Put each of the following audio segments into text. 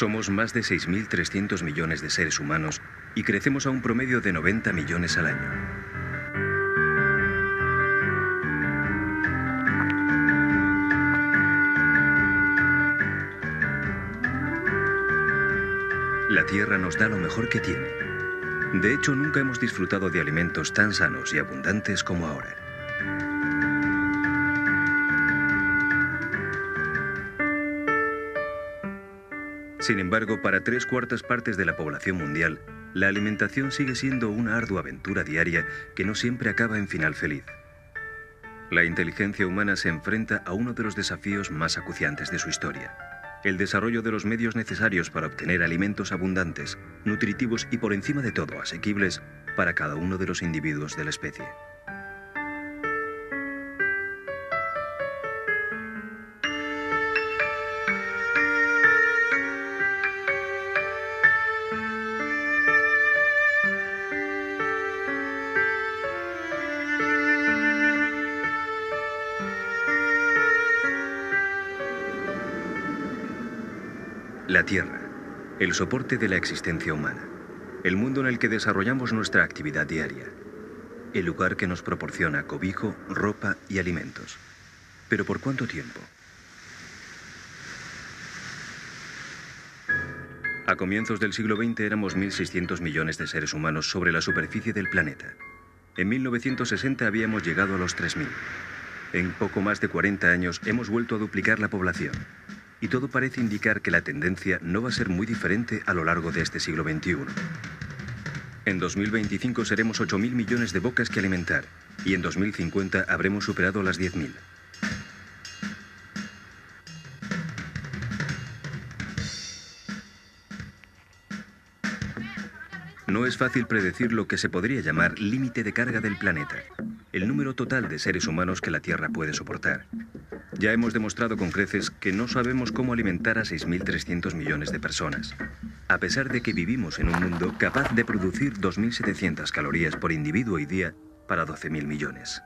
Somos más de 6.300 millones de seres humanos y crecemos a un promedio de 90 millones al año. La Tierra nos da lo mejor que tiene. De hecho, nunca hemos disfrutado de alimentos tan sanos y abundantes como ahora. Sin embargo, para tres cuartas partes de la población mundial, la alimentación sigue siendo una ardua aventura diaria que no siempre acaba en final feliz. La inteligencia humana se enfrenta a uno de los desafíos más acuciantes de su historia, el desarrollo de los medios necesarios para obtener alimentos abundantes, nutritivos y por encima de todo asequibles para cada uno de los individuos de la especie. La Tierra, el soporte de la existencia humana, el mundo en el que desarrollamos nuestra actividad diaria, el lugar que nos proporciona cobijo, ropa y alimentos. ¿Pero por cuánto tiempo? A comienzos del siglo XX éramos 1.600 millones de seres humanos sobre la superficie del planeta. En 1960 habíamos llegado a los 3.000. En poco más de 40 años hemos vuelto a duplicar la población y todo parece indicar que la tendencia no va a ser muy diferente a lo largo de este siglo XXI. En 2025 seremos 8.000 millones de bocas que alimentar y en 2050 habremos superado las 10.000. No es fácil predecir lo que se podría llamar límite de carga del planeta, el número total de seres humanos que la Tierra puede soportar. Ya hemos demostrado con creces que no sabemos cómo alimentar a 6.300 millones de personas, a pesar de que vivimos en un mundo capaz de producir 2.700 calorías por individuo y día para 12.000 millones.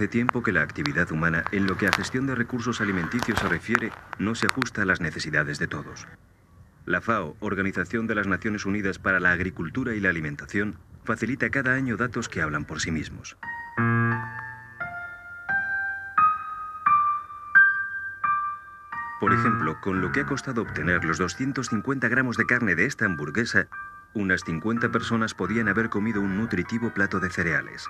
Hace tiempo que la actividad humana, en lo que a gestión de recursos alimenticios se refiere, no se ajusta a las necesidades de todos. La FAO, Organización de las Naciones Unidas para la Agricultura y la Alimentación, facilita cada año datos que hablan por sí mismos. Por ejemplo, con lo que ha costado obtener los 250 gramos de carne de esta hamburguesa, unas 50 personas podían haber comido un nutritivo plato de cereales.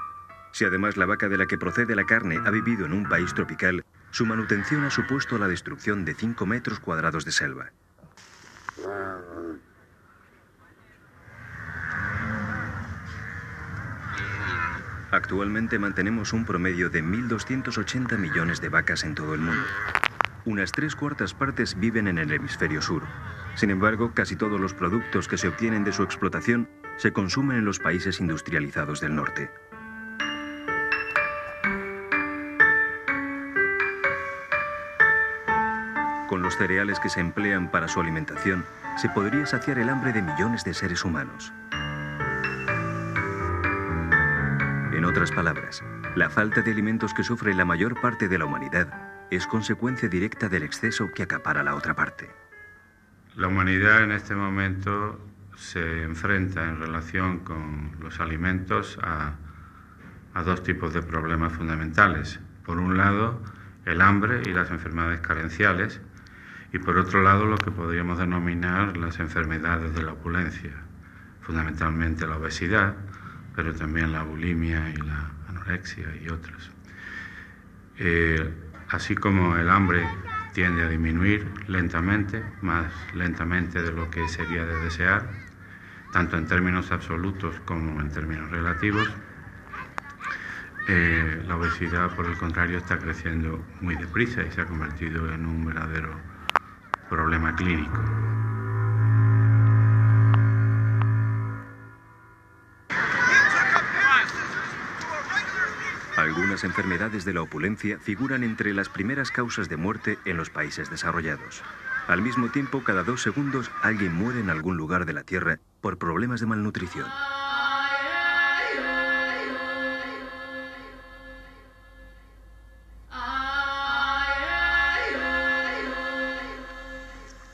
Si además la vaca de la que procede la carne ha vivido en un país tropical, su manutención ha supuesto la destrucción de 5 metros cuadrados de selva. Actualmente mantenemos un promedio de 1.280 millones de vacas en todo el mundo. Unas tres cuartas partes viven en el hemisferio sur. Sin embargo, casi todos los productos que se obtienen de su explotación se consumen en los países industrializados del norte. Con los cereales que se emplean para su alimentación, se podría saciar el hambre de millones de seres humanos. En otras palabras, la falta de alimentos que sufre la mayor parte de la humanidad es consecuencia directa del exceso que acapara la otra parte. La humanidad en este momento se enfrenta en relación con los alimentos a, dos tipos de problemas fundamentales. Por un lado, el hambre y las enfermedades carenciales, y por otro lado lo que podríamos denominar las enfermedades de la opulencia, fundamentalmente la obesidad, pero también la bulimia y la anorexia y otras. Eh, así como el hambre tiende a disminuir lentamente, más lentamente de lo que sería de desear, tanto en términos absolutos como en términos relativos, eh, la obesidad, por el contrario, está creciendo muy deprisa y se ha convertido en un verdadero problema clínico. Algunas enfermedades de la opulencia figuran entre las primeras causas de muerte en los países desarrollados. Al mismo tiempo, cada dos segundos alguien muere en algún lugar de la Tierra por problemas de malnutrición.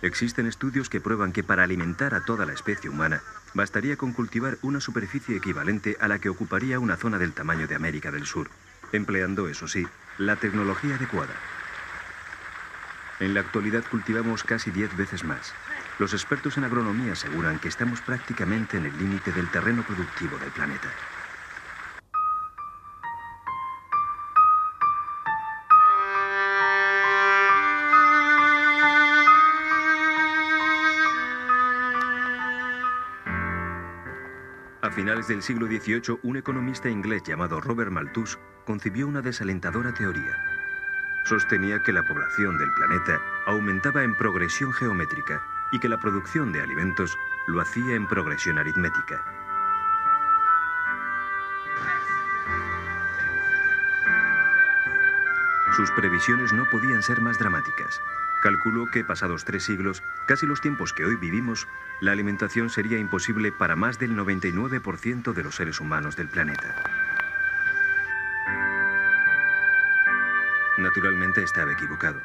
Existen estudios que prueban que para alimentar a toda la especie humana bastaría con cultivar una superficie equivalente a la que ocuparía una zona del tamaño de América del Sur, empleando, eso sí, la tecnología adecuada. En la actualidad cultivamos casi 10 veces más. Los expertos en agronomía aseguran que estamos prácticamente en el límite del terreno productivo del planeta. Finales del siglo XVIII, un economista inglés llamado Robert Malthus concibió una desalentadora teoría. Sostenía que la población del planeta aumentaba en progresión geométrica y que la producción de alimentos lo hacía en progresión aritmética. Sus previsiones no podían ser más dramáticas. Calculó que pasados tres siglos, casi los tiempos que hoy vivimos, la alimentación sería imposible para más del 99% de los seres humanos del planeta. Naturalmente estaba equivocado.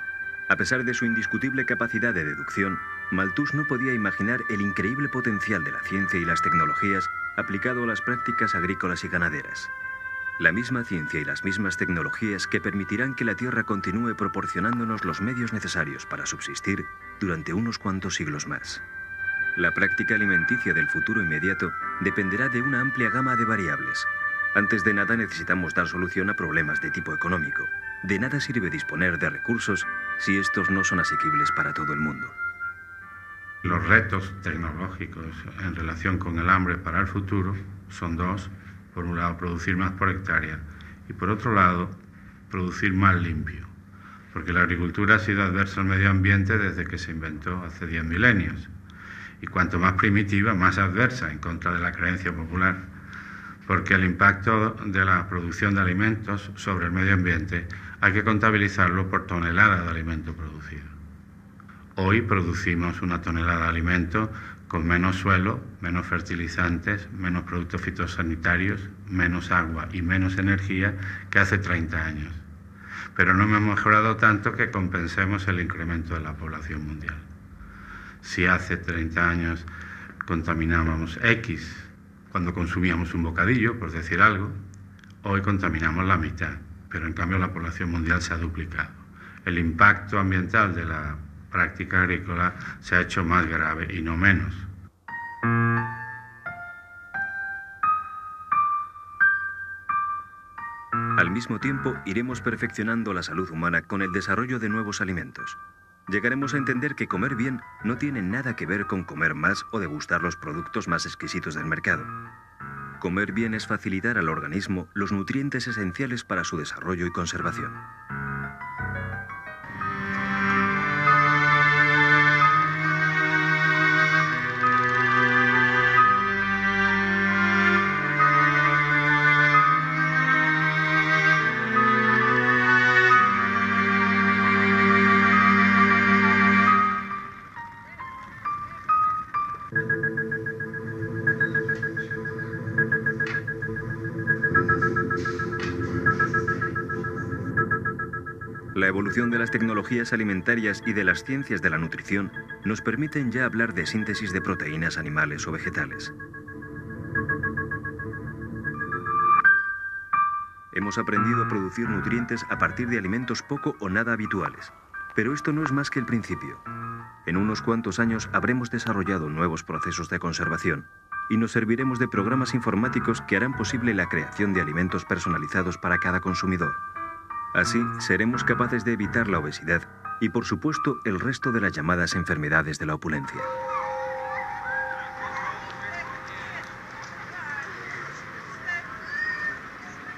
A pesar de su indiscutible capacidad de deducción, Malthus no podía imaginar el increíble potencial de la ciencia y las tecnologías aplicado a las prácticas agrícolas y ganaderas. La misma ciencia y las mismas tecnologías que permitirán que la Tierra continúe proporcionándonos los medios necesarios para subsistir durante unos cuantos siglos más. La práctica alimenticia del futuro inmediato dependerá de una amplia gama de variables. Antes de nada necesitamos dar solución a problemas de tipo económico. De nada sirve disponer de recursos si estos no son asequibles para todo el mundo. Los retos tecnológicos en relación con el hambre para el futuro son dos por un lado, producir más por hectárea y por otro lado, producir más limpio. Porque la agricultura ha sido adversa al medio ambiente desde que se inventó hace 10 milenios. Y cuanto más primitiva, más adversa en contra de la creencia popular. Porque el impacto de la producción de alimentos sobre el medio ambiente hay que contabilizarlo por tonelada de alimento producido. Hoy producimos una tonelada de alimento con menos suelo, menos fertilizantes, menos productos fitosanitarios, menos agua y menos energía que hace 30 años. Pero no hemos mejorado tanto que compensemos el incremento de la población mundial. Si hace 30 años contaminábamos X cuando consumíamos un bocadillo, por decir algo, hoy contaminamos la mitad, pero en cambio la población mundial se ha duplicado. El impacto ambiental de la práctica agrícola se ha hecho más grave y no menos. Al mismo tiempo, iremos perfeccionando la salud humana con el desarrollo de nuevos alimentos. Llegaremos a entender que comer bien no tiene nada que ver con comer más o degustar los productos más exquisitos del mercado. Comer bien es facilitar al organismo los nutrientes esenciales para su desarrollo y conservación. Evolución de las tecnologías alimentarias y de las ciencias de la nutrición nos permiten ya hablar de síntesis de proteínas animales o vegetales. Hemos aprendido a producir nutrientes a partir de alimentos poco o nada habituales. Pero esto no es más que el principio. En unos cuantos años habremos desarrollado nuevos procesos de conservación y nos serviremos de programas informáticos que harán posible la creación de alimentos personalizados para cada consumidor. Así seremos capaces de evitar la obesidad y, por supuesto, el resto de las llamadas enfermedades de la opulencia.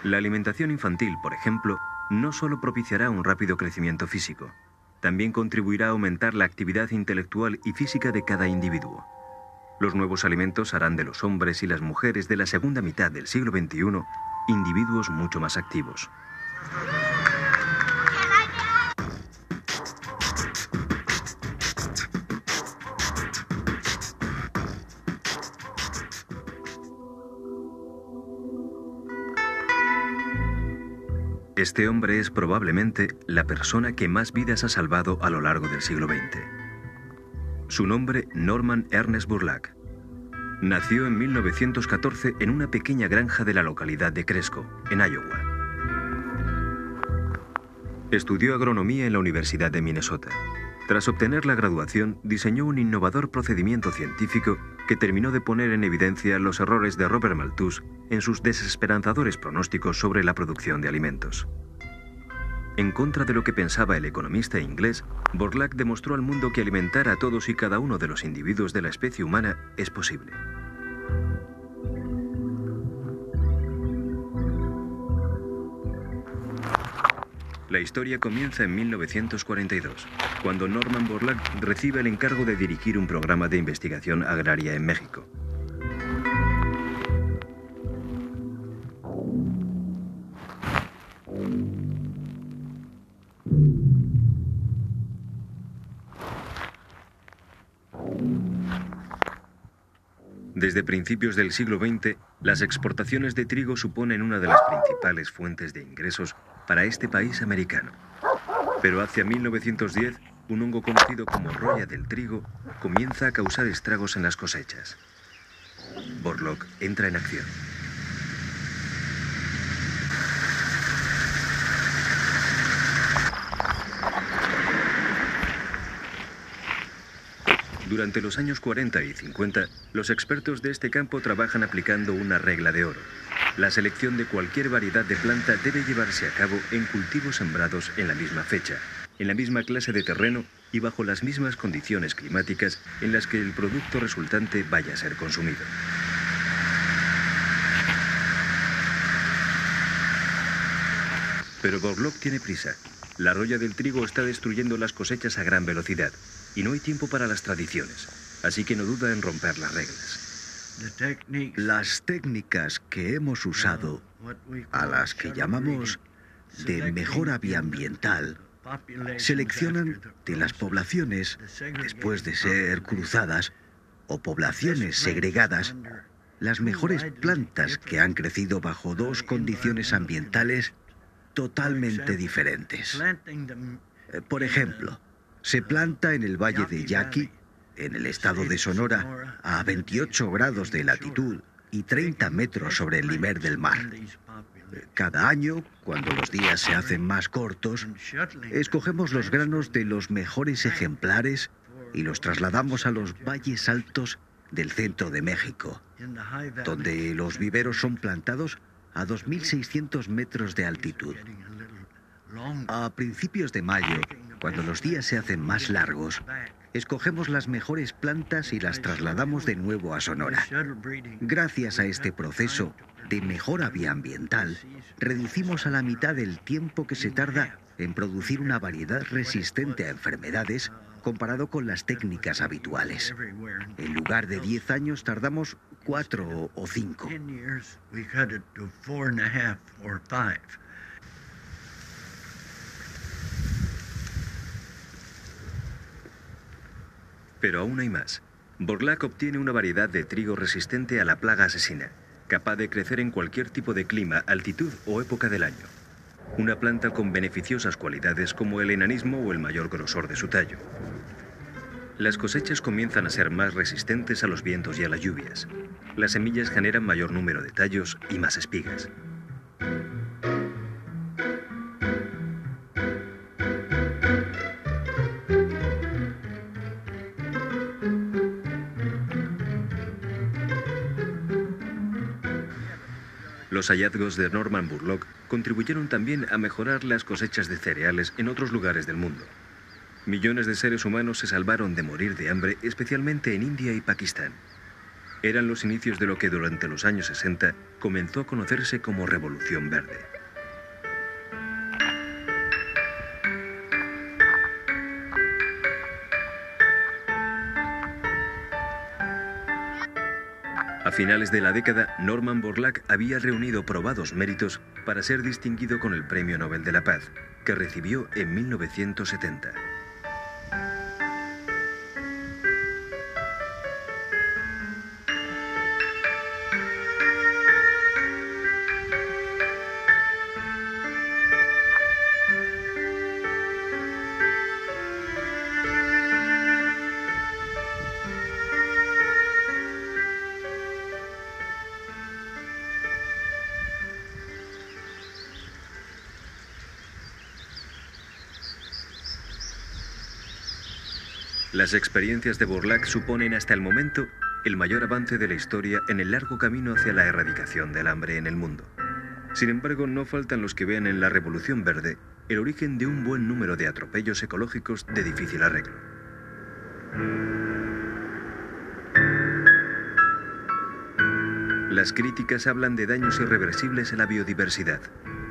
La alimentación infantil, por ejemplo, no solo propiciará un rápido crecimiento físico, también contribuirá a aumentar la actividad intelectual y física de cada individuo. Los nuevos alimentos harán de los hombres y las mujeres de la segunda mitad del siglo XXI individuos mucho más activos. Este hombre es probablemente la persona que más vidas ha salvado a lo largo del siglo XX. Su nombre, Norman Ernest Burlack. Nació en 1914 en una pequeña granja de la localidad de Cresco, en Iowa. Estudió agronomía en la Universidad de Minnesota. Tras obtener la graduación, diseñó un innovador procedimiento científico que terminó de poner en evidencia los errores de Robert Malthus en sus desesperanzadores pronósticos sobre la producción de alimentos. En contra de lo que pensaba el economista inglés, Borlaug demostró al mundo que alimentar a todos y cada uno de los individuos de la especie humana es posible. La historia comienza en 1942, cuando Norman Borlaug recibe el encargo de dirigir un programa de investigación agraria en México. Desde principios del siglo XX, las exportaciones de trigo suponen una de las principales fuentes de ingresos para este país americano. Pero hacia 1910, un hongo conocido como roya del trigo comienza a causar estragos en las cosechas. Borlock entra en acción. Durante los años 40 y 50, los expertos de este campo trabajan aplicando una regla de oro. La selección de cualquier variedad de planta debe llevarse a cabo en cultivos sembrados en la misma fecha, en la misma clase de terreno y bajo las mismas condiciones climáticas en las que el producto resultante vaya a ser consumido. Pero Borlock tiene prisa. La roya del trigo está destruyendo las cosechas a gran velocidad y no hay tiempo para las tradiciones, así que no duda en romper las reglas. Las técnicas que hemos usado, a las que llamamos de mejora bioambiental, seleccionan de las poblaciones, después de ser cruzadas, o poblaciones segregadas, las mejores plantas que han crecido bajo dos condiciones ambientales totalmente diferentes. Eh, por ejemplo, se planta en el valle de Yaqui, en el estado de Sonora, a 28 grados de latitud y 30 metros sobre el nivel del mar. Cada año, cuando los días se hacen más cortos, escogemos los granos de los mejores ejemplares y los trasladamos a los valles altos del centro de México, donde los viveros son plantados a 2.600 metros de altitud. A principios de mayo, cuando los días se hacen más largos, escogemos las mejores plantas y las trasladamos de nuevo a Sonora. Gracias a este proceso de mejora bioambiental, reducimos a la mitad el tiempo que se tarda en producir una variedad resistente a enfermedades comparado con las técnicas habituales. En lugar de 10 años tardamos 4 o 5. Pero aún hay más. Borlaug obtiene una variedad de trigo resistente a la plaga asesina, capaz de crecer en cualquier tipo de clima, altitud o época del año. Una planta con beneficiosas cualidades como el enanismo o el mayor grosor de su tallo. Las cosechas comienzan a ser más resistentes a los vientos y a las lluvias. Las semillas generan mayor número de tallos y más espigas. Los hallazgos de Norman Burlock contribuyeron también a mejorar las cosechas de cereales en otros lugares del mundo. Millones de seres humanos se salvaron de morir de hambre, especialmente en India y Pakistán. Eran los inicios de lo que durante los años 60 comenzó a conocerse como Revolución Verde. Finales de la década, Norman Borlaug había reunido probados méritos para ser distinguido con el Premio Nobel de la Paz, que recibió en 1970. Las experiencias de Borlaug suponen hasta el momento el mayor avance de la historia en el largo camino hacia la erradicación del hambre en el mundo. Sin embargo, no faltan los que vean en la Revolución Verde el origen de un buen número de atropellos ecológicos de difícil arreglo. Las críticas hablan de daños irreversibles a la biodiversidad,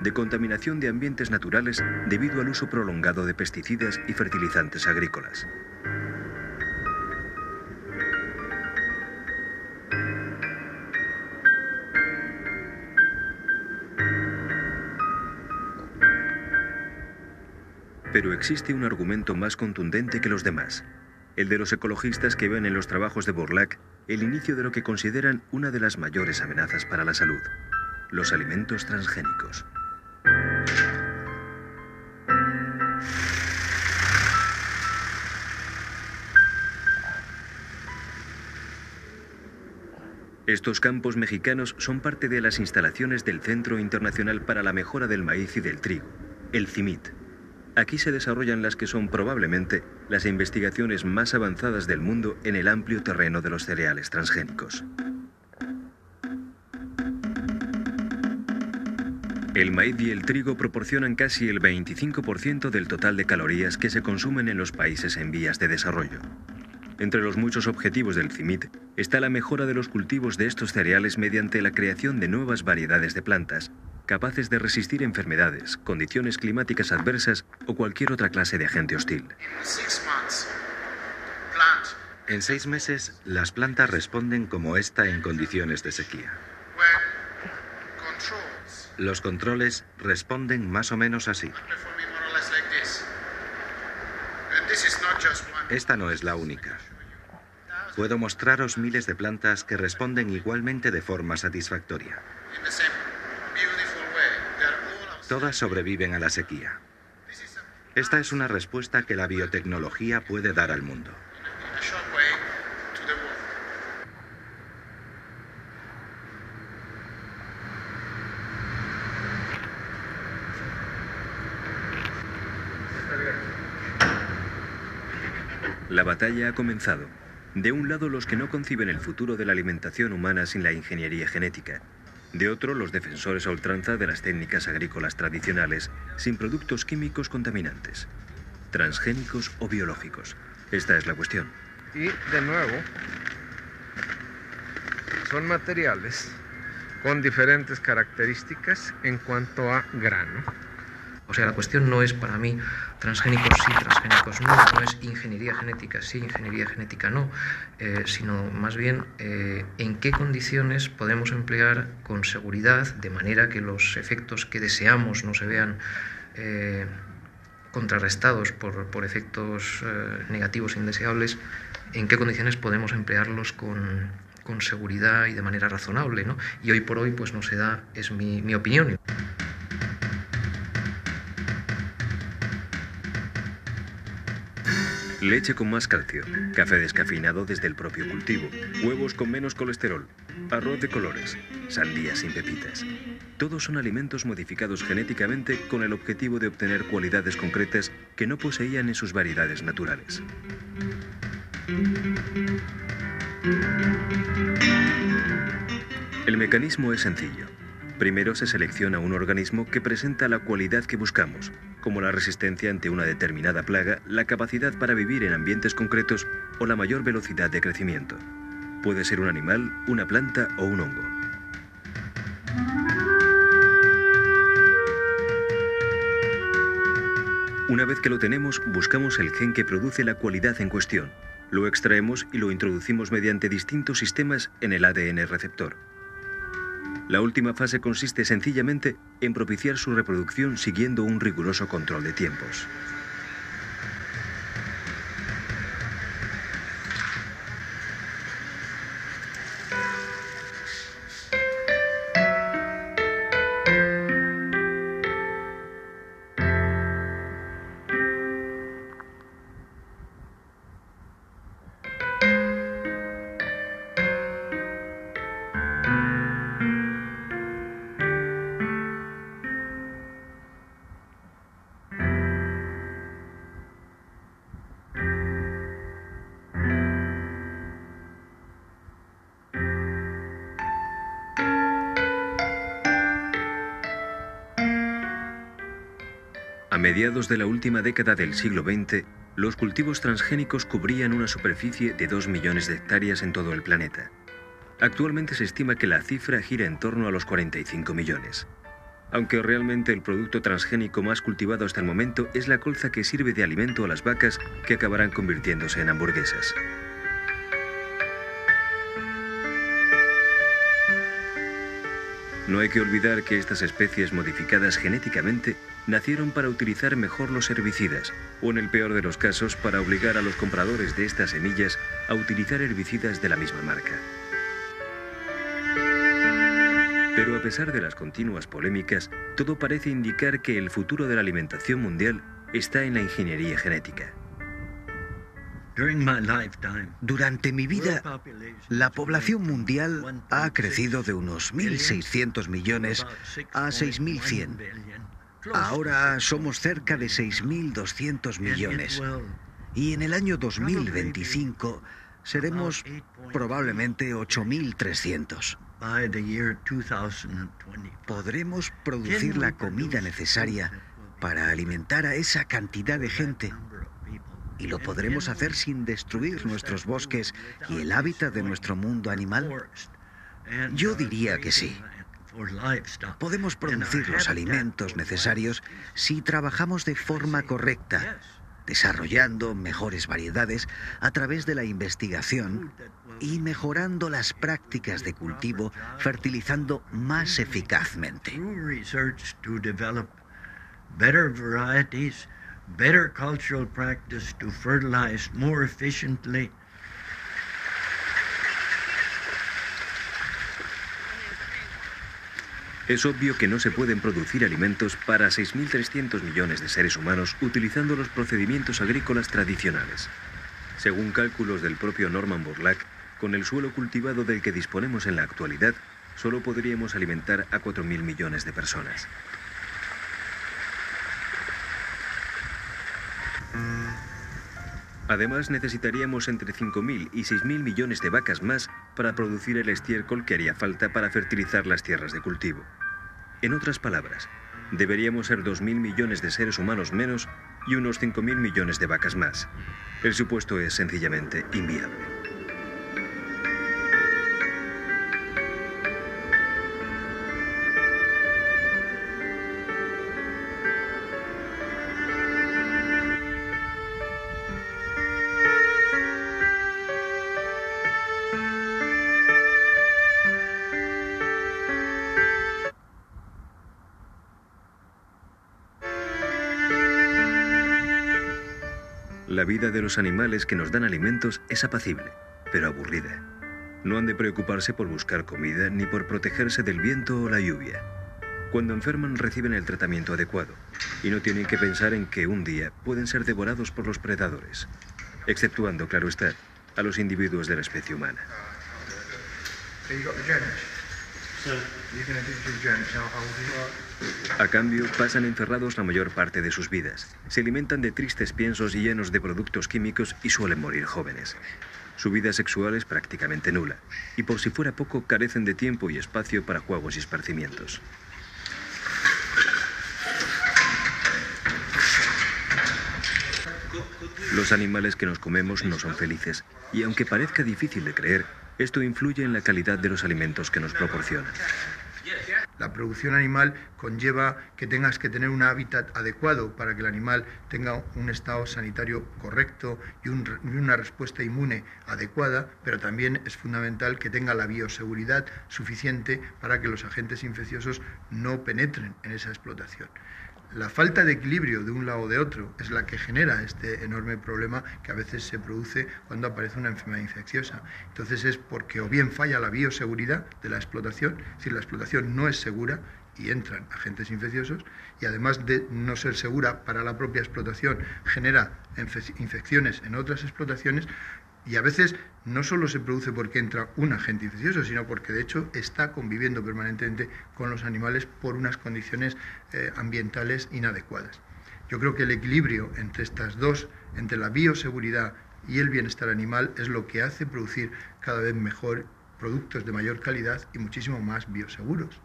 de contaminación de ambientes naturales debido al uso prolongado de pesticidas y fertilizantes agrícolas. Pero existe un argumento más contundente que los demás, el de los ecologistas que ven en los trabajos de Borlaug el inicio de lo que consideran una de las mayores amenazas para la salud, los alimentos transgénicos. Estos campos mexicanos son parte de las instalaciones del Centro Internacional para la Mejora del Maíz y del Trigo, el CIMIT. Aquí se desarrollan las que son probablemente las investigaciones más avanzadas del mundo en el amplio terreno de los cereales transgénicos. El maíz y el trigo proporcionan casi el 25% del total de calorías que se consumen en los países en vías de desarrollo. Entre los muchos objetivos del CIMIT está la mejora de los cultivos de estos cereales mediante la creación de nuevas variedades de plantas capaces de resistir enfermedades, condiciones climáticas adversas o cualquier otra clase de agente hostil. En seis meses, las plantas responden como esta en condiciones de sequía. Los controles responden más o menos así. Esta no es la única. Puedo mostraros miles de plantas que responden igualmente de forma satisfactoria. Todas sobreviven a la sequía. Esta es una respuesta que la biotecnología puede dar al mundo. La batalla ha comenzado. De un lado los que no conciben el futuro de la alimentación humana sin la ingeniería genética de otro, los defensores a ultranza de las técnicas agrícolas tradicionales sin productos químicos contaminantes, transgénicos o biológicos. Esta es la cuestión. Y de nuevo, son materiales con diferentes características en cuanto a grano. O sea, la cuestión no es para mí transgénicos sí, transgénicos no, no es ingeniería genética sí, ingeniería genética no, eh, sino más bien eh, en qué condiciones podemos emplear con seguridad de manera que los efectos que deseamos no se vean eh, contrarrestados por, por efectos negativos e indeseables, en qué condiciones podemos emplearlos con, con seguridad y de manera razonable. ¿no? Y hoy por hoy pues no se da, es mi, mi opinión. Leche con más calcio, café descafeinado desde el propio cultivo, huevos con menos colesterol, arroz de colores, sandías sin pepitas. Todos son alimentos modificados genéticamente con el objetivo de obtener cualidades concretas que no poseían en sus variedades naturales. El mecanismo es sencillo. Primero se selecciona un organismo que presenta la cualidad que buscamos, como la resistencia ante una determinada plaga, la capacidad para vivir en ambientes concretos o la mayor velocidad de crecimiento. Puede ser un animal, una planta o un hongo. Una vez que lo tenemos, buscamos el gen que produce la cualidad en cuestión, Lo extraemos y lo introducimos mediante distintos sistemas en el ADN receptor. La última fase consiste sencillamente en propiciar su reproducción siguiendo un riguroso control de tiempos. De la última década del siglo XX, los cultivos transgénicos cubrían una superficie de 2 millones de hectáreas en todo el planeta. Actualmente se estima que la cifra gira en torno a los 45 millones. Aunque realmente el producto transgénico más cultivado hasta el momento es la colza que sirve de alimento a las vacas que acabarán convirtiéndose en hamburguesas. No hay que olvidar que estas especies modificadas genéticamente nacieron para utilizar mejor los herbicidas, o en el peor de los casos, para obligar a los compradores de estas semillas a utilizar herbicidas de la misma marca. Pero a pesar de las continuas polémicas, todo parece indicar que el futuro de la alimentación mundial está en la ingeniería genética. Durante mi vida, la población mundial ha crecido de unos 1.600 millones a 6.100. Ahora somos cerca de 6.200 millones. Y en el año 2025 seremos probablemente 8.300. Podremos producir la comida necesaria para alimentar a esa cantidad de gente. ¿Y lo podremos hacer sin destruir nuestros bosques y el hábitat de nuestro mundo animal? Yo diría que sí. Podemos producir los alimentos necesarios si trabajamos de forma correcta, desarrollando mejores variedades a través de la investigación y mejorando las prácticas de cultivo, fertilizando más eficazmente. better cultural practice to fertilize more efficiently Es obvio que no se pueden producir alimentos para 6.300 millones de seres humanos utilizando los procedimientos agrícolas tradicionales. Según cálculos del propio Norman Borlaug, con el suelo cultivado del que disponemos en la actualidad, solo podríamos alimentar a 4.000 millones de personas. Además, necesitaríamos entre 5.000 y 6.000 millones de vacas más para producir el estiércol que haría falta para fertilizar las tierras de cultivo. En otras palabras, deberíamos ser 2.000 millones de seres humanos menos y unos 5.000 millones de vacas más. El supuesto es sencillamente inviable. Los animales que nos dan alimentos es apacible, pero aburrida. No han de preocuparse por buscar comida ni por protegerse del viento o la lluvia. Cuando enferman reciben el tratamiento adecuado y no tienen que pensar en que un día pueden ser devorados por los predadores, exceptuando, claro está, a los individuos de la especie humana. A cambio, pasan encerrados la mayor parte de sus vidas. Se alimentan de tristes piensos llenos de productos químicos y suelen morir jóvenes. Su vida sexual es prácticamente nula, y por si fuera poco, carecen de tiempo y espacio para juegos y esparcimientos. Los animales que nos comemos no son felices, y aunque parezca difícil de creer, esto influye en la calidad de los alimentos que nos proporcionan. La producción animal conlleva que tengas que tener un hábitat adecuado para que el animal tenga un estado sanitario correcto y, una respuesta inmune adecuada, pero también es fundamental que tenga la bioseguridad suficiente para que los agentes infecciosos no penetren en esa explotación la falta de equilibrio de un lado o de otro es la que genera este enorme problema que a veces se produce cuando aparece una enfermedad infecciosa. Entonces es porque o bien falla la bioseguridad de la explotación, si la explotación no es segura y entran agentes infecciosos, y además de no ser segura para la propia explotación, genera infecciones en otras explotaciones, y a veces no solo se produce porque entra un agente infeccioso, sino porque de hecho está conviviendo permanentemente con los animales por unas condiciones eh, ambientales inadecuadas. Yo creo que el equilibrio entre estas dos, entre la bioseguridad y el bienestar animal, es lo que hace producir cada vez mejor productos de mayor calidad y muchísimo más bioseguros.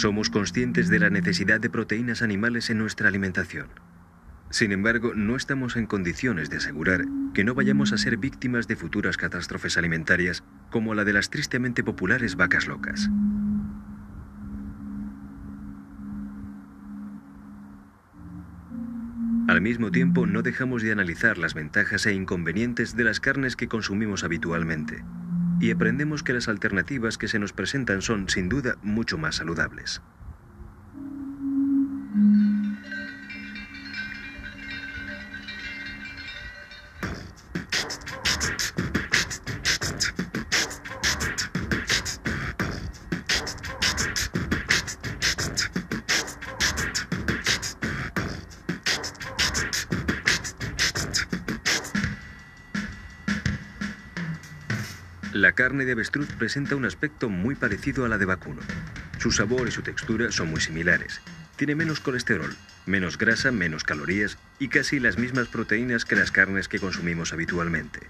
Somos conscientes de la necesidad de proteínas animales en nuestra alimentación. Sin embargo, no estamos en condiciones de asegurar que no vayamos a ser víctimas de futuras catástrofes alimentarias como la de las tristemente populares vacas locas. Al mismo tiempo, no dejamos de analizar las ventajas e inconvenientes de las carnes que consumimos habitualmente y aprendemos que las alternativas que se nos presentan son, sin duda, mucho más saludables. Carne de avestruz presenta un aspecto muy parecido a la de vacuno. Su sabor y su textura son muy similares. Tiene menos colesterol, menos grasa, menos calorías y casi las mismas proteínas que las carnes que consumimos habitualmente.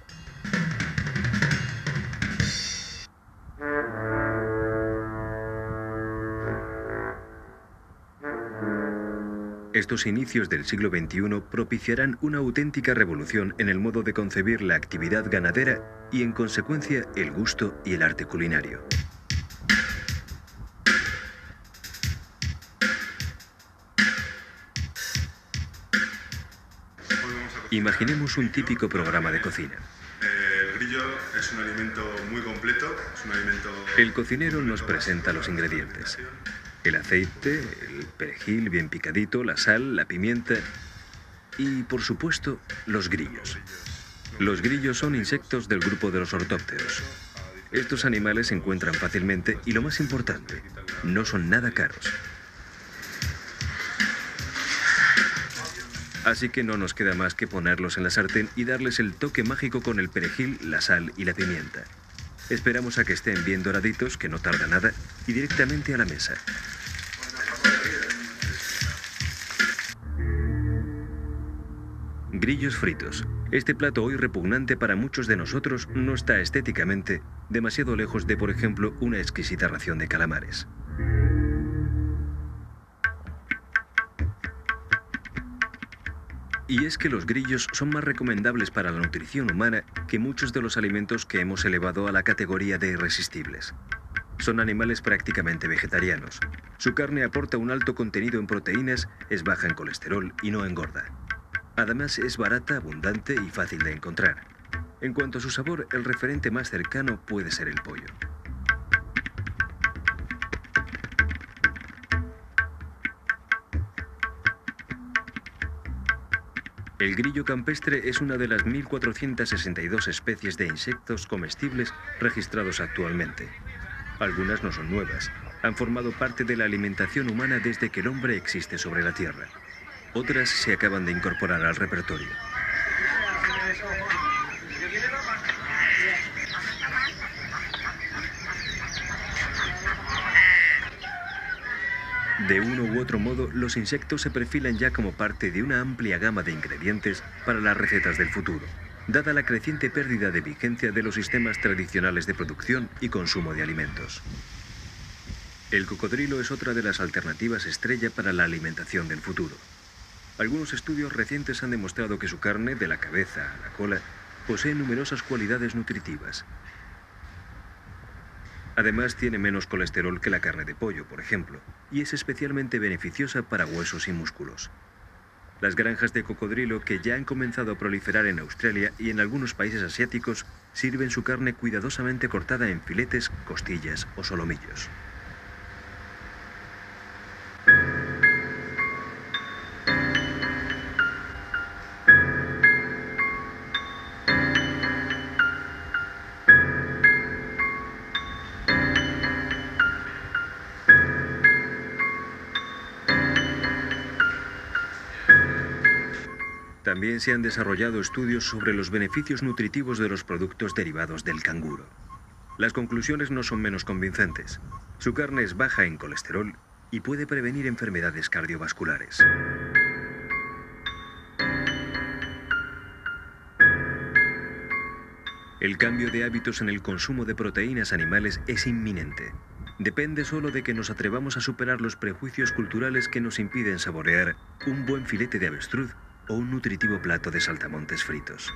Estos inicios del siglo XXI propiciarán una auténtica revolución en el modo de concebir la actividad ganadera y en consecuencia el gusto y el arte culinario. Imaginemos un típico programa de cocina. El grillo es un alimento muy completo, es un alimento... El cocinero nos presenta los ingredientes. El aceite, el perejil bien picadito, la sal, la pimienta y, por supuesto, los grillos. Los grillos son insectos del grupo de los ortópteros. Estos animales se encuentran fácilmente y lo más importante, no son nada caros. Así que no nos queda más que ponerlos en la sartén y darles el toque mágico con el perejil, la sal y la pimienta. Esperamos a que estén bien doraditos, que no tarda nada, y directamente a la mesa. Grillos fritos. Este plato hoy repugnante para muchos de nosotros no está estéticamente demasiado lejos de, por ejemplo, una exquisita ración de calamares. Y es que los grillos son más recomendables para la nutrición humana que muchos de los alimentos que hemos elevado a la categoría de irresistibles. Son animales prácticamente vegetarianos. Su carne aporta un alto contenido en proteínas, es baja en colesterol y no engorda. Además es barata, abundante y fácil de encontrar. En cuanto a su sabor, el referente más cercano puede ser el pollo. El grillo campestre es una de las 1.462 especies de insectos comestibles registrados actualmente. Algunas no son nuevas, han formado parte de la alimentación humana desde que el hombre existe sobre la Tierra. Otras se acaban de incorporar al repertorio. De uno u otro modo, los insectos se perfilan ya como parte de una amplia gama de ingredientes para las recetas del futuro, dada la creciente pérdida de vigencia de los sistemas tradicionales de producción y consumo de alimentos. El cocodrilo es otra de las alternativas estrella para la alimentación del futuro. Algunos estudios recientes han demostrado que su carne, de la cabeza a la cola, posee numerosas cualidades nutritivas. Además, tiene menos colesterol que la carne de pollo, por ejemplo, y es especialmente beneficiosa para huesos y músculos. Las granjas de cocodrilo que ya han comenzado a proliferar en Australia y en algunos países asiáticos sirven su carne cuidadosamente cortada en filetes, costillas o solomillos. Se han desarrollado estudios sobre los beneficios nutritivos de los productos derivados del canguro. Las conclusiones no son menos convincentes. Su carne es baja en colesterol y puede prevenir enfermedades cardiovasculares. El cambio de hábitos en el consumo de proteínas animales es inminente. Depende solo de que nos atrevamos a superar los prejuicios culturales que nos impiden saborear un buen filete de avestruz o un nutritivo plato de saltamontes fritos.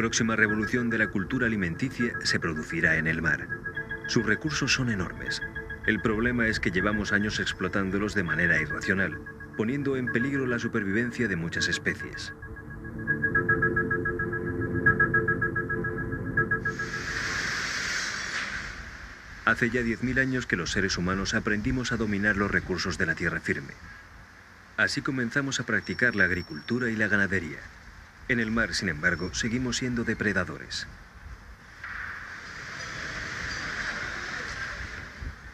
Próxima revolución de la cultura alimenticia se producirá en el mar. Sus recursos son enormes. El problema es que llevamos años explotándolos de manera irracional, poniendo en peligro la supervivencia de muchas especies. Hace ya 10.000 años que los seres humanos aprendimos a dominar los recursos de la tierra firme. Así comenzamos a practicar la agricultura y la ganadería. En el mar, sin embargo, seguimos siendo depredadores.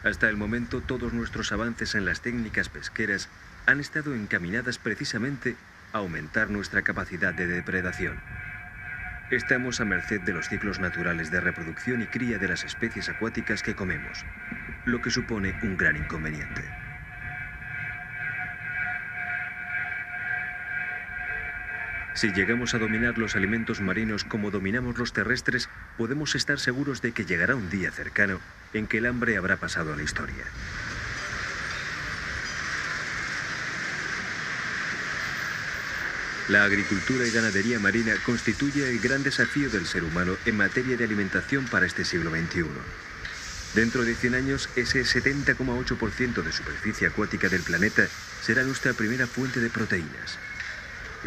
Hasta el momento, todos nuestros avances en las técnicas pesqueras han estado encaminadas precisamente a aumentar nuestra capacidad de depredación. Estamos a merced de los ciclos naturales de reproducción y cría de las especies acuáticas que comemos, lo que supone un gran inconveniente. Si llegamos a dominar los alimentos marinos como dominamos los terrestres, podemos estar seguros de que llegará un día cercano en que el hambre habrá pasado a la historia. La agricultura y ganadería marina constituye el gran desafío del ser humano en materia de alimentación para este siglo XXI. Dentro de 100 años, ese 70,8% de superficie acuática del planeta será nuestra primera fuente de proteínas.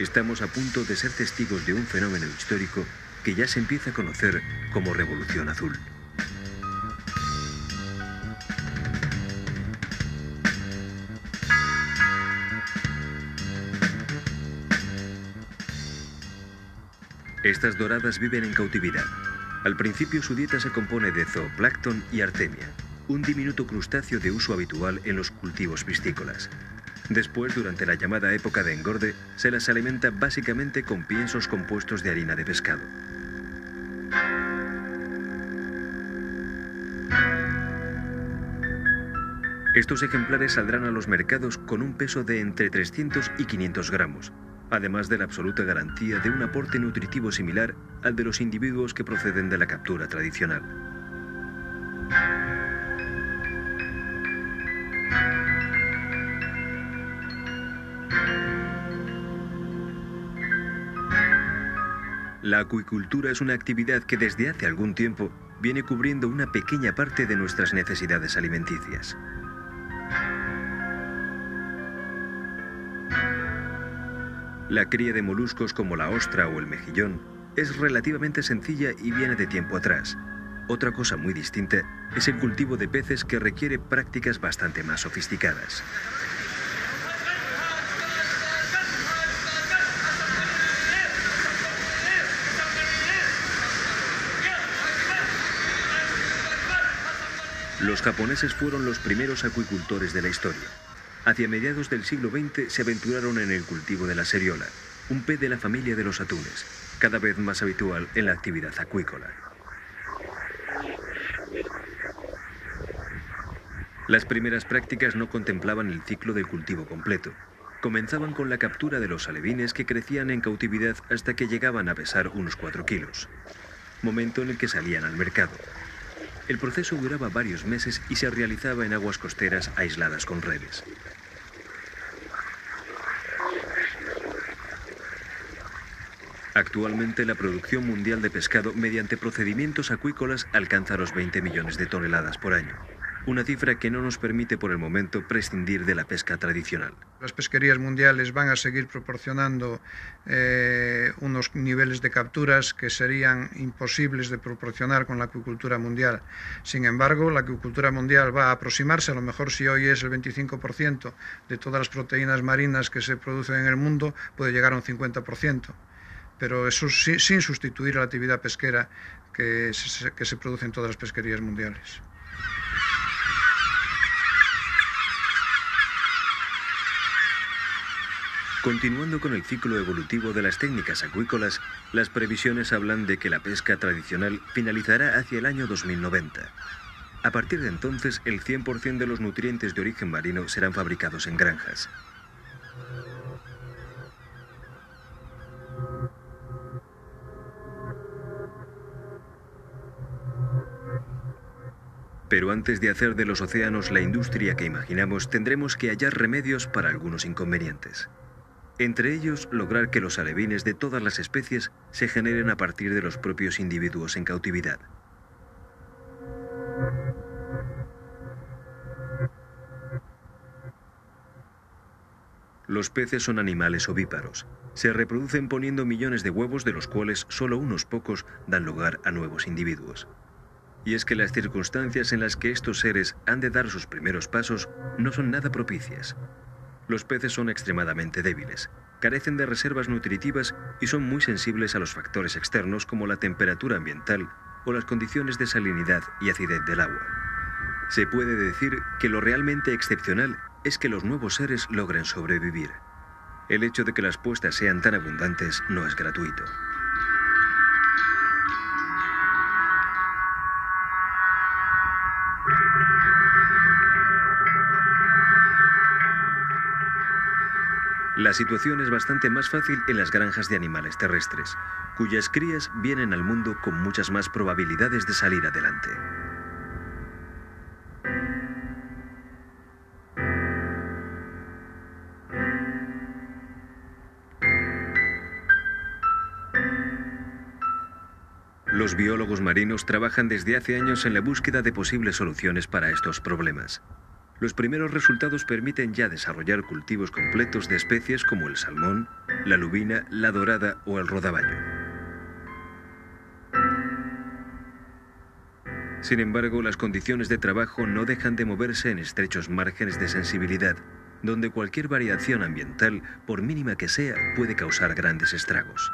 Estamos a punto de ser testigos de un fenómeno histórico que ya se empieza a conocer como Revolución Azul. Estas doradas viven en cautividad. Al principio su dieta se compone de zooplancton y artemia, un diminuto crustáceo de uso habitual en los cultivos piscícolas. Después, durante la llamada época de engorde, se las alimenta básicamente con piensos compuestos de harina de pescado. Estos ejemplares saldrán a los mercados con un peso de entre 300 y 500 gramos, además de la absoluta garantía de un aporte nutritivo similar al de los individuos que proceden de la captura tradicional. La acuicultura es una actividad que desde hace algún tiempo viene cubriendo una pequeña parte de nuestras necesidades alimenticias. La cría de moluscos como la ostra o el mejillón es relativamente sencilla y viene de tiempo atrás. Otra cosa muy distinta es el cultivo de peces que requiere prácticas bastante más sofisticadas. Los japoneses fueron los primeros acuicultores de la historia. Hacia mediados del siglo XX se aventuraron en el cultivo de la seriola, un pez de la familia de los atunes, cada vez más habitual en la actividad acuícola. Las primeras prácticas no contemplaban el ciclo del cultivo completo. Comenzaban con la captura de los alevines que crecían en cautividad hasta que llegaban a pesar unos 4 kilos, momento en el que salían al mercado. El proceso duraba varios meses y se realizaba en aguas costeras aisladas con redes. Actualmente la producción mundial de pescado mediante procedimientos acuícolas alcanza los 20 millones de toneladas por año una cifra que no nos permite por el momento prescindir de la pesca tradicional. Las pesquerías mundiales van a seguir proporcionando eh, unos niveles de capturas que serían imposibles de proporcionar con la acuicultura mundial. Sin embargo, la acuicultura mundial va a aproximarse, a lo mejor si hoy es el 25% de todas las proteínas marinas que se producen en el mundo, puede llegar a un 50% pero eso sin sustituir a la actividad pesquera que que se produce en todas las pesquerías mundiales. Continuando con el ciclo evolutivo de las técnicas acuícolas, las previsiones hablan de que la pesca tradicional finalizará hacia el año 2090. A partir de entonces, el 100% de los nutrientes de origen marino serán fabricados en granjas. Pero antes de hacer de los océanos la industria que imaginamos, tendremos que hallar remedios para algunos inconvenientes. Entre ellos, lograr que los alevines de todas las especies se generen a partir de los propios individuos en cautividad. Los peces son animales ovíparos. Se reproducen poniendo millones de huevos de los cuales solo unos pocos dan lugar a nuevos individuos. Y es que las circunstancias en las que estos seres han de dar sus primeros pasos no son nada propicias. Los peces son extremadamente débiles, carecen de reservas nutritivas y son muy sensibles a los factores externos como la temperatura ambiental o las condiciones de salinidad y acidez del agua. Se puede decir que lo realmente excepcional es que los nuevos seres logren sobrevivir. El hecho de que las puestas sean tan abundantes no es gratuito. La situación es bastante más fácil en las granjas de animales terrestres, cuyas crías vienen al mundo con muchas más probabilidades de salir adelante. Los biólogos marinos trabajan desde hace años en la búsqueda de posibles soluciones para estos problemas. Los primeros resultados permiten ya desarrollar cultivos completos de especies como el salmón, la lubina, la dorada o el rodaballo. Sin embargo, las condiciones de trabajo no dejan de moverse en estrechos márgenes de sensibilidad, donde cualquier variación ambiental, por mínima que sea, puede causar grandes estragos.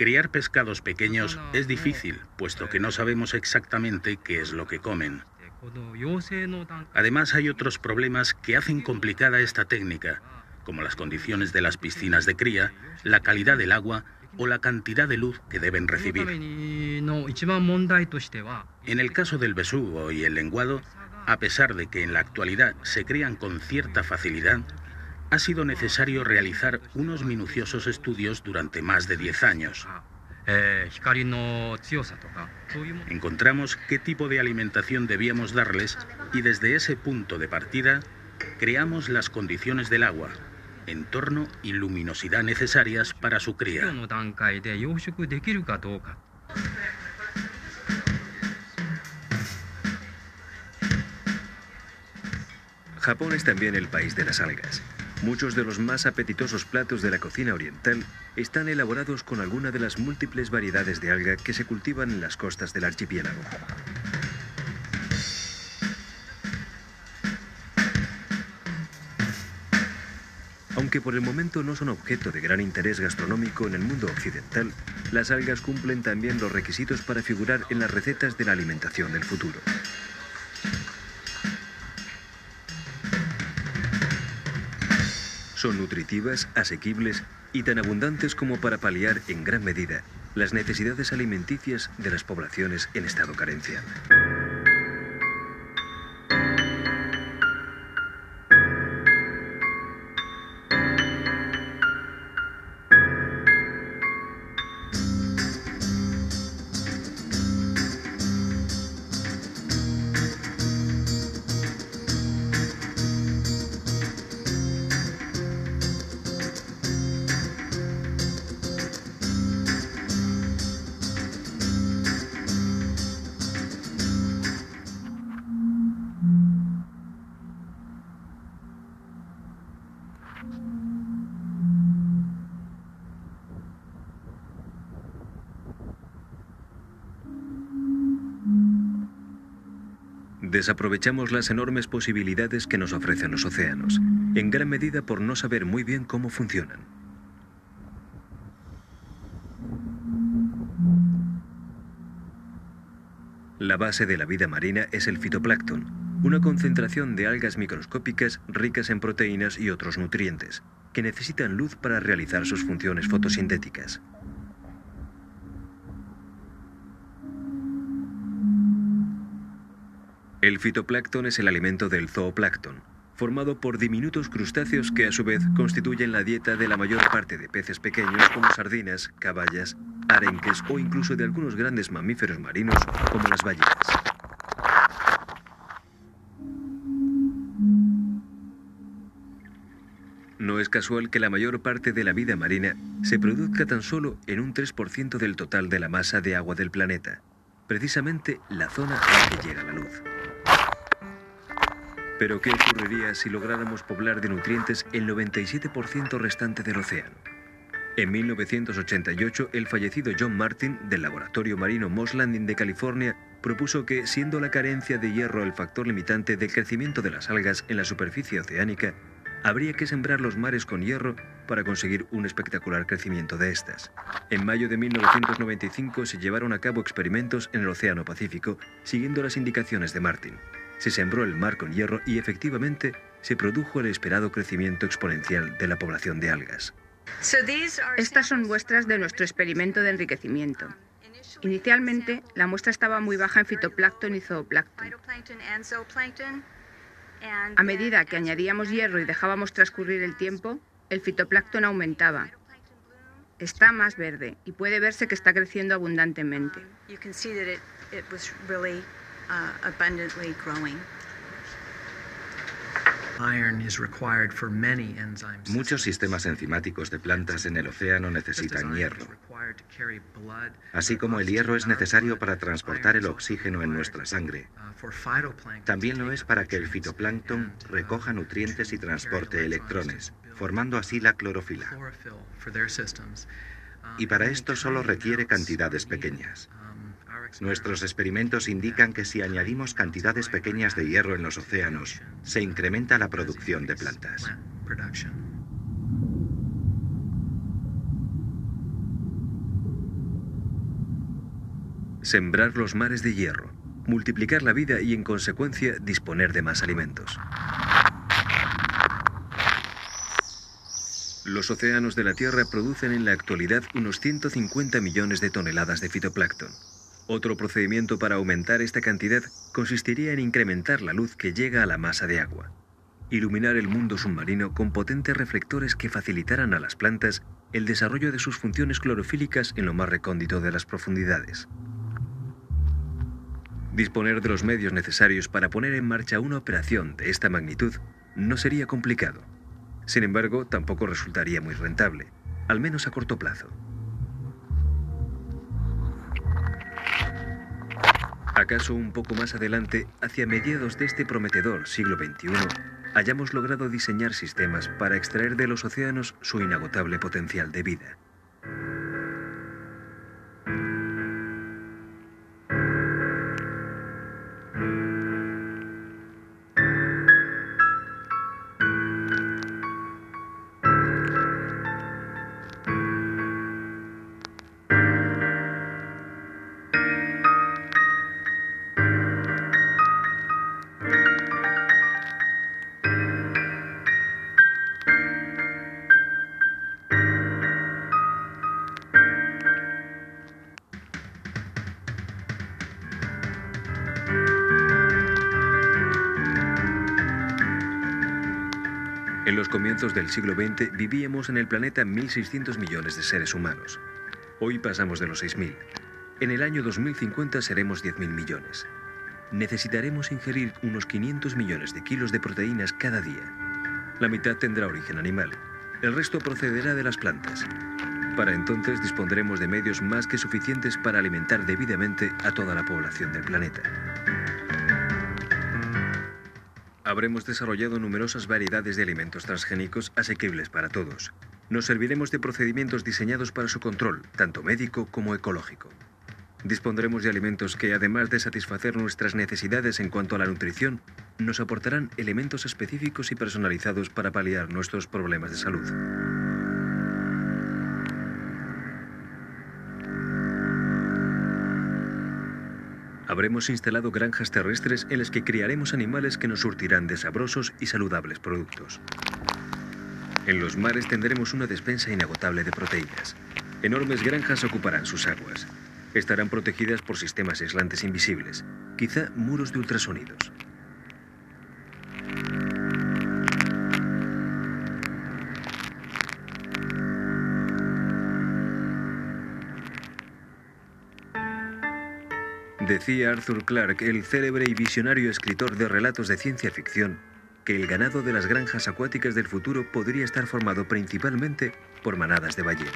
Criar pescados pequeños es difícil, puesto que no sabemos exactamente qué es lo que comen. Además, hay otros problemas que hacen complicada esta técnica, como las condiciones de las piscinas de cría, la calidad del agua o la cantidad de luz que deben recibir. En el caso del besugo y el lenguado, a pesar de que en la actualidad se crían con cierta facilidad, ha sido necesario realizar unos minuciosos estudios durante más de 10 años. Encontramos qué tipo de alimentación debíamos darles y desde ese punto de partida creamos las condiciones del agua, entorno y luminosidad necesarias para su cría. Japón es también el país de las algas. Muchos de los más apetitosos platos de la cocina oriental están elaborados con alguna de las múltiples variedades de alga que se cultivan en las costas del archipiélago. Aunque por el momento no son objeto de gran interés gastronómico en el mundo occidental, las algas cumplen también los requisitos para figurar en las recetas de la alimentación del futuro. Son nutritivas, asequibles y tan abundantes como para paliar en gran medida las necesidades alimenticias de las poblaciones en estado carencia. Desaprovechamos las enormes posibilidades que nos ofrecen los océanos, en gran medida por no saber muy bien cómo funcionan. La base de la vida marina es el fitoplancton, una concentración de algas microscópicas ricas en proteínas y otros nutrientes, que necesitan luz para realizar sus funciones fotosintéticas. El fitoplancton es el alimento del zooplancton, formado por diminutos crustáceos que a su vez constituyen la dieta de la mayor parte de peces pequeños como sardinas, caballas, arenques o incluso de algunos grandes mamíferos marinos como las ballenas. No es casual que la mayor parte de la vida marina se produzca tan solo en un 3% del total de la masa de agua del planeta, precisamente la zona a que llega la luz. Pero ¿qué ocurriría si lográramos poblar de nutrientes el 97% restante del océano? En 1988, el fallecido John Martin, del laboratorio marino Moss Landing de California, propuso que, siendo la carencia de hierro el factor limitante del crecimiento de las algas en la superficie oceánica, habría que sembrar los mares con hierro para conseguir un espectacular crecimiento de estas. En mayo de 1995 se llevaron a cabo experimentos en el Océano Pacífico, siguiendo las indicaciones de Martin se sembró el mar con hierro y efectivamente se produjo el esperado crecimiento exponencial de la población de algas. Estas son muestras de nuestro experimento de enriquecimiento. Inicialmente, la muestra estaba muy baja en fitoplancton y zooplancton. A medida que añadíamos hierro y dejábamos transcurrir el tiempo, el fitoplancton aumentaba. Está más verde y puede verse que está creciendo abundantemente. Uh, abundantly growing. Muchos sistemas enzimáticos de plantas en el océano necesitan hierro. Así como el hierro es necesario para transportar el oxígeno en nuestra sangre, uh, también lo es para que el fitoplancton uh, recoja nutrientes y transporte electrones, formando así la clorofila. Y para esto solo requiere cantidades pequeñas. Nuestros experimentos indican que si añadimos cantidades pequeñas de hierro en los océanos, se incrementa la producción de plantas. Sembrar los mares de hierro, multiplicar la vida y en consecuencia disponer de más alimentos. Los océanos de la Tierra producen en la actualidad unos 150 millones de toneladas de fitoplancton. Otro procedimiento para aumentar esta cantidad consistiría en incrementar la luz que llega a la masa de agua. Iluminar el mundo submarino con potentes reflectores que facilitaran a las plantas el desarrollo de sus funciones clorofílicas en lo más recóndito de las profundidades. Disponer de los medios necesarios para poner en marcha una operación de esta magnitud no sería complicado. Sin embargo, tampoco resultaría muy rentable, al menos a corto plazo. ¿Acaso un poco más adelante, hacia mediados de este prometedor siglo XXI, hayamos logrado diseñar sistemas para extraer de los océanos su inagotable potencial de vida? En los comienzos del siglo XX vivíamos en el planeta 1.600 millones de seres humanos. Hoy pasamos de los 6.000. En el año 2050 seremos 10.000 millones. Necesitaremos ingerir unos 500 millones de kilos de proteínas cada día. La mitad tendrá origen animal. El resto procederá de las plantas. Para entonces dispondremos de medios más que suficientes para alimentar debidamente a toda la población del planeta. Habremos desarrollado numerosas variedades de alimentos transgénicos asequibles para todos. Nos serviremos de procedimientos diseñados para su control, tanto médico como ecológico. Dispondremos de alimentos que, además de satisfacer nuestras necesidades en cuanto a la nutrición, nos aportarán elementos específicos y personalizados para paliar nuestros problemas de salud. Habremos instalado granjas terrestres en las que criaremos animales que nos surtirán de sabrosos y saludables productos. En los mares tendremos una despensa inagotable de proteínas. Enormes granjas ocuparán sus aguas. Estarán protegidas por sistemas aislantes invisibles, quizá muros de ultrasonidos. Decía Arthur Clarke, el célebre y visionario escritor de relatos de ciencia ficción, que el ganado de las granjas acuáticas del futuro podría estar formado principalmente por manadas de ballenas.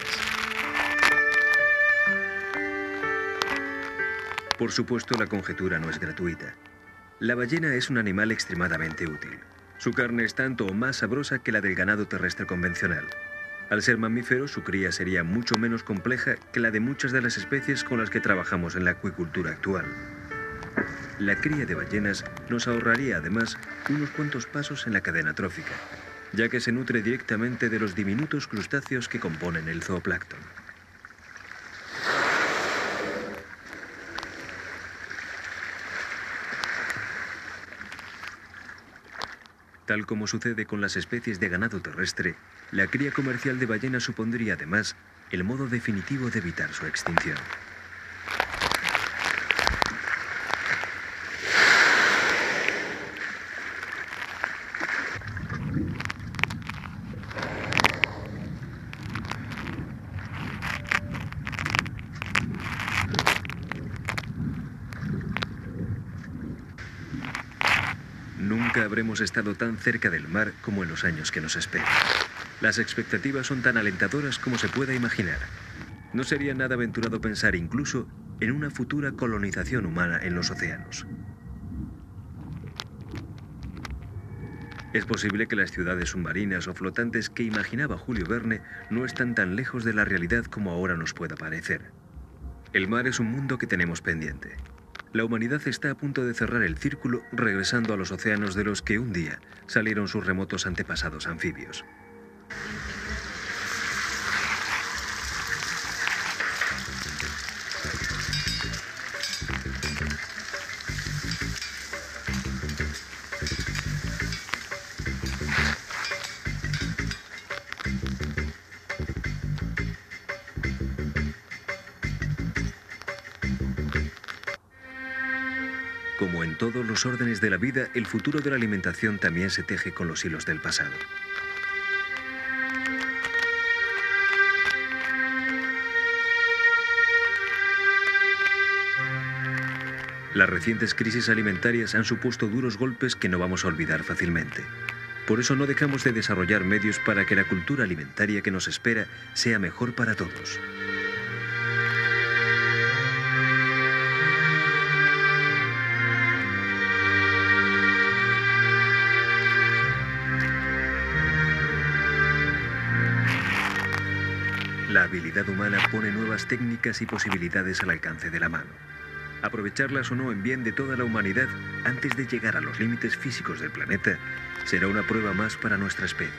Por supuesto, la conjetura no es gratuita. La ballena es un animal extremadamente útil. Su carne es tanto o más sabrosa que la del ganado terrestre convencional. Al ser mamífero, su cría sería mucho menos compleja que la de muchas de las especies con las que trabajamos en la acuicultura actual. La cría de ballenas nos ahorraría además unos cuantos pasos en la cadena trófica, ya que se nutre directamente de los diminutos crustáceos que componen el zooplancton. Tal como sucede con las especies de ganado terrestre, la cría comercial de ballenas supondría además el modo definitivo de evitar su extinción. Habremos estado tan cerca del mar como en los años que nos esperan. Las expectativas son tan alentadoras como se pueda imaginar. No sería nada aventurado pensar incluso en una futura colonización humana en los océanos. Es posible que las ciudades submarinas o flotantes que imaginaba Julio Verne no están tan lejos de la realidad como ahora nos pueda parecer. El mar es un mundo que tenemos pendiente. La humanidad está a punto de cerrar el círculo regresando a los océanos de los que un día salieron sus remotos antepasados anfibios. Órdenes de la vida, el futuro de la alimentación también se teje con los hilos del pasado. Las recientes crisis alimentarias han supuesto duros golpes que no vamos a olvidar fácilmente. Por eso no dejamos de desarrollar medios para que la cultura alimentaria que nos espera sea mejor para todos. Habilidad humana pone nuevas técnicas y posibilidades al alcance de la mano. Aprovecharlas o no en bien de toda la humanidad antes de llegar a los límites físicos del planeta será una prueba más para nuestra especie.